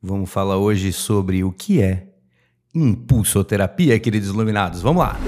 Vamos falar hoje sobre o que é impulsoterapia, queridos iluminados. Vamos lá!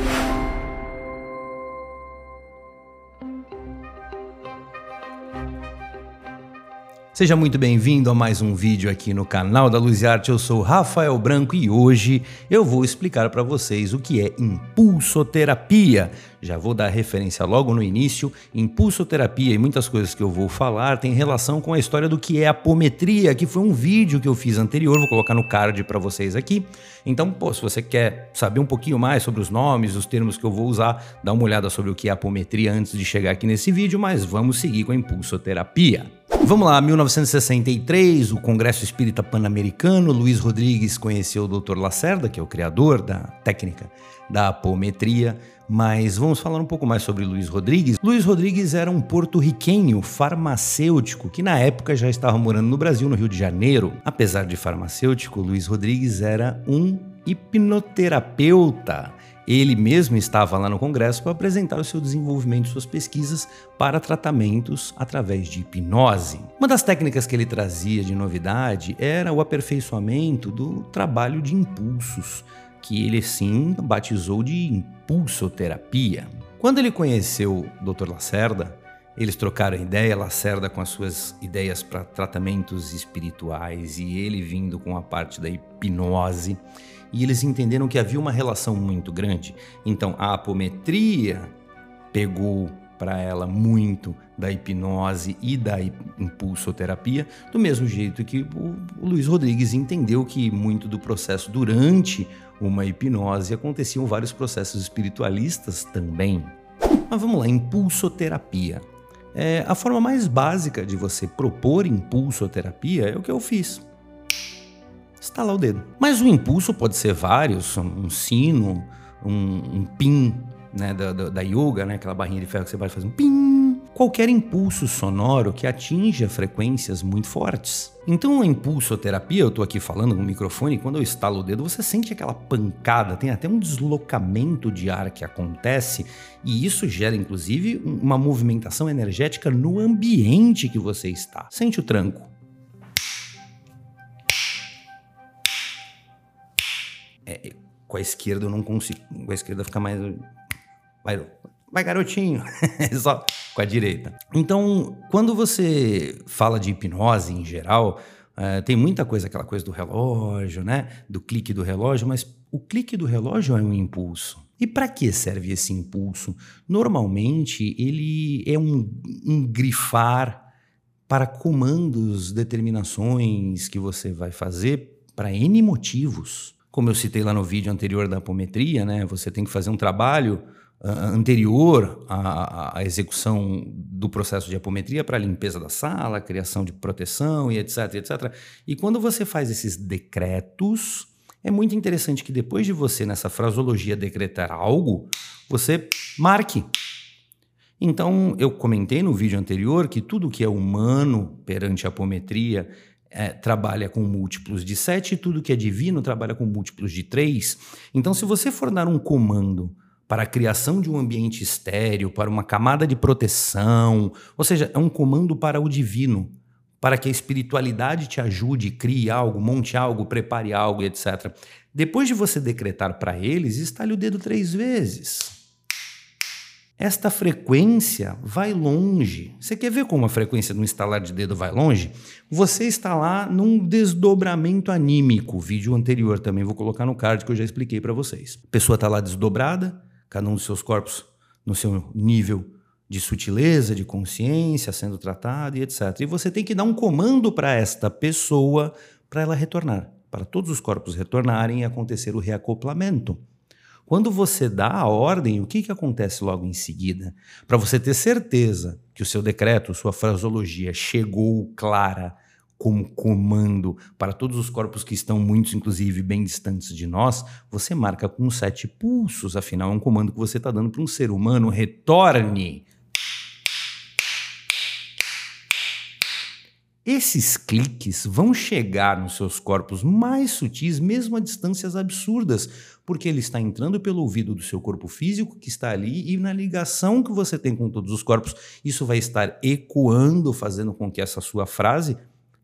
Seja muito bem-vindo a mais um vídeo aqui no canal da Luz e Arte. Eu sou Rafael Branco e hoje eu vou explicar para vocês o que é impulsoterapia. Já vou dar referência logo no início. Impulsoterapia e muitas coisas que eu vou falar têm relação com a história do que é apometria, que foi um vídeo que eu fiz anterior, vou colocar no card para vocês aqui. Então, pô, se você quer saber um pouquinho mais sobre os nomes, os termos que eu vou usar, dá uma olhada sobre o que é apometria antes de chegar aqui nesse vídeo, mas vamos seguir com a impulsoterapia. Vamos lá, 1963, o Congresso Espírita Pan-Americano, Luiz Rodrigues conheceu o Dr. Lacerda, que é o criador da técnica da apometria, mas vamos falar um pouco mais sobre Luiz Rodrigues. Luiz Rodrigues era um porto-riquenho farmacêutico que na época já estava morando no Brasil, no Rio de Janeiro. Apesar de farmacêutico, Luiz Rodrigues era um hipnoterapeuta. Ele mesmo estava lá no Congresso para apresentar o seu desenvolvimento, suas pesquisas para tratamentos através de hipnose. Uma das técnicas que ele trazia de novidade era o aperfeiçoamento do trabalho de impulsos, que ele sim batizou de impulsoterapia. Quando ele conheceu o Dr. Lacerda, eles trocaram ideia, Lacerda com as suas ideias para tratamentos espirituais e ele vindo com a parte da hipnose e eles entenderam que havia uma relação muito grande. Então a apometria pegou para ela muito da hipnose e da impulsoterapia, do mesmo jeito que o, Luiz Rodrigues entendeu que muito do processo durante uma hipnose aconteciam vários processos espiritualistas também. Mas vamos lá, impulsoterapia. É, a forma mais básica de você propor impulsoterapia é o que eu fiz estalar o dedo. Mas o impulso pode ser vários, um sino, um, um pin né, da, da, da, yoga, né, aquela barrinha de ferro que você vai fazer um pim. Qualquer impulso sonoro que atinja frequências muito fortes. Então a impulsoterapia, eu estou aqui falando no microfone, quando eu estalo o dedo, você sente aquela pancada, tem até um deslocamento de ar que acontece, e isso gera inclusive uma movimentação energética no ambiente que você está. Sente o tranco. É, com a esquerda eu não consigo. Com a esquerda fica mais. Vai, vai garotinho. Só com a direita. Então, quando você fala de hipnose em geral, é, tem muita coisa, aquela coisa do relógio, né? Do clique do relógio, mas o clique do relógio é um impulso. E para que serve esse impulso? Normalmente, ele é um, um grifar para comandos, determinações que você vai fazer para N motivos. Como eu citei lá no vídeo anterior da apometria, né, você tem que fazer um trabalho anterior à, à, execução do processo de apometria para a limpeza da sala, criação de proteção e etc, etc. E quando você faz esses decretos, é muito interessante que depois de você, nessa fraseologia, decretar algo, você marque. Então, eu comentei no vídeo anterior que tudo que é humano perante a apometria é, trabalha com múltiplos de 7 e tudo que é divino trabalha com múltiplos de 3. Então, se você for dar um comando para a criação de um ambiente estéreo, para uma camada de proteção, ou seja, é um comando para o divino, para que a espiritualidade te ajude, crie algo, monte algo, prepare algo, etc. Depois de você decretar para eles, estale o dedo três vezes. Esta frequência vai longe. Você quer ver como a frequência do instalar de dedo vai longe? Você está lá num desdobramento anímico. O vídeo anterior também vou colocar no card que eu já expliquei para vocês. A pessoa está lá desdobrada, cada um dos seus corpos no seu nível de sutileza, de consciência, sendo tratado e etc. E você tem que dar um comando para esta pessoa para ela retornar, para todos os corpos retornarem e acontecer o reacoplamento. Quando você dá a ordem, o que, que acontece logo em seguida? Para você ter certeza que o seu decreto, sua fraseologia chegou clara como comando para todos os corpos que estão, muitos inclusive, bem distantes de nós, você marca com sete pulsos. Afinal, é um comando que você está dando para um ser humano. Retorne Esses cliques vão chegar nos seus corpos mais sutis, mesmo a distâncias absurdas, porque ele está entrando pelo ouvido do seu corpo físico que está ali e na ligação que você tem com todos os corpos, isso vai estar ecoando, fazendo com que essa sua frase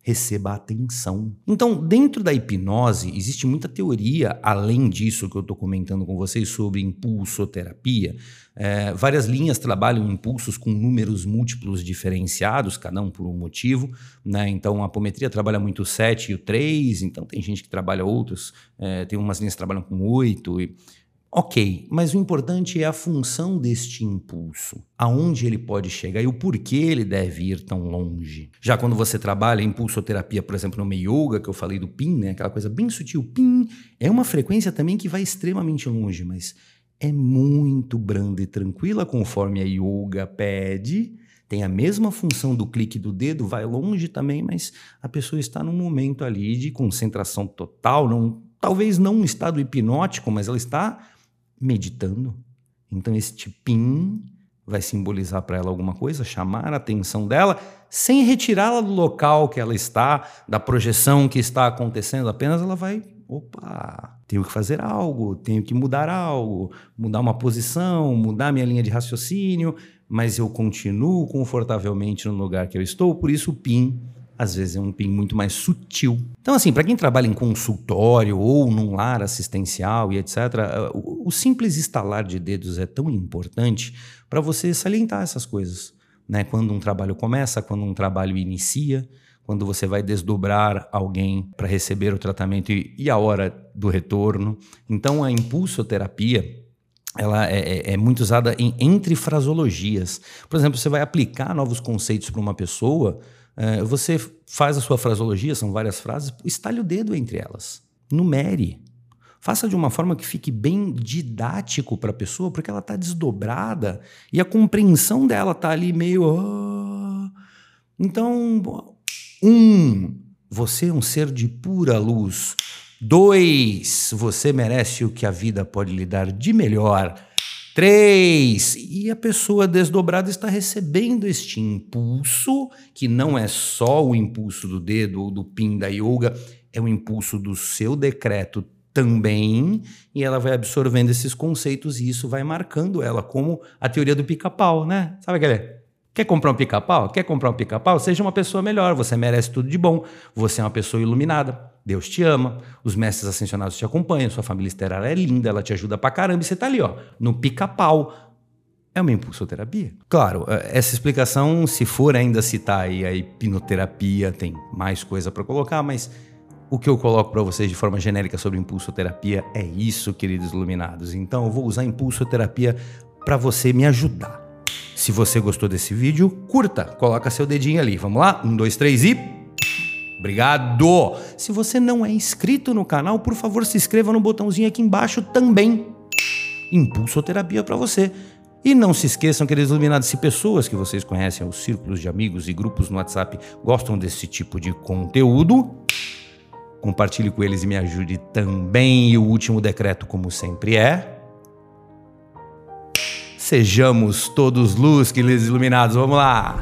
receba atenção. Então, dentro da hipnose, existe muita teoria, além disso que eu estou comentando com vocês sobre impulsoterapia. É, várias linhas trabalham impulsos com números múltiplos diferenciados, cada um por um motivo. Né? Então, a apometria trabalha muito o 7 e o 3, então tem gente que trabalha outros, é, tem umas linhas que trabalham com 8. E, Ok, mas o importante é a função deste impulso, aonde ele pode chegar e o porquê ele deve ir tão longe. Já quando você trabalha em impulsoterapia, por exemplo, no yoga, que eu falei do PIN, né, aquela coisa bem sutil, PIN, é uma frequência também que vai extremamente longe, mas é muito branda e tranquila conforme a yoga pede. Tem a mesma função do clique do dedo, vai longe também, mas a pessoa está num momento ali de concentração total, não, talvez não um estado hipnótico, mas ela está meditando. Então, esse tipim vai simbolizar para ela alguma coisa, chamar a atenção dela, sem retirá-la do local que ela está, da projeção que está acontecendo, apenas ela vai, opa, tenho que fazer algo, tenho que mudar algo, mudar uma posição, mudar minha linha de raciocínio, mas eu continuo confortavelmente no lugar que eu estou, por isso o PIN às vezes é um PIN muito mais sutil. Então, assim, para quem trabalha em consultório ou num lar assistencial e etc., o, simples estalar de dedos é tão importante para você salientar essas coisas. Né? Quando um trabalho começa, quando um trabalho inicia, quando você vai desdobrar alguém para receber o tratamento e, e, a hora do retorno. Então, a impulsoterapia ela é, é, é muito usada em, entre frasologias. Por exemplo, você vai aplicar novos conceitos para uma pessoa é, você faz a sua fraseologia, são várias frases, estalhe o dedo entre elas. Numere. Faça de uma forma que fique bem didático para a pessoa, porque ela está desdobrada e a compreensão dela está ali meio. Oh. Então, um, você é um ser de pura luz. Dois, você merece o que a vida pode lhe dar de melhor. Três, e a pessoa desdobrada está recebendo este impulso, que não é só o impulso do dedo ou do pin da yoga, é o impulso do seu decreto também, e ela vai absorvendo esses conceitos e isso vai marcando ela, como a teoria do pica-pau, né? Sabe aquele? Quer comprar um pica-pau? Quer comprar um pica-pau? Seja uma pessoa melhor, você merece tudo de bom, você é uma pessoa iluminada. Deus te ama, os mestres ascensionados te acompanham, sua família estelar é linda, ela te ajuda pra caramba e você tá ali, ó, no pica-pau. É uma impulsoterapia? Claro, é, essa explicação, se for ainda citar aí a hipnoterapia, tem mais coisa para colocar, mas o que eu coloco para vocês de forma genérica sobre impulsoterapia é isso, queridos iluminados. Então eu vou usar impulsoterapia para você me ajudar. Se você gostou desse vídeo, curta, coloca seu dedinho ali. Vamos lá? Um, dois, três e. Obrigado! Se você não é inscrito no canal, por favor, se inscreva no botãozinho aqui embaixo também. Impulsoterapia para você. E não se esqueçam, queridos iluminados, se pessoas que vocês conhecem, os círculos de amigos e grupos no WhatsApp gostam desse tipo de conteúdo, compartilhe com eles e me ajude também. E o último decreto, como sempre, é. Sejamos todos luz, queridos iluminados. Vamos lá!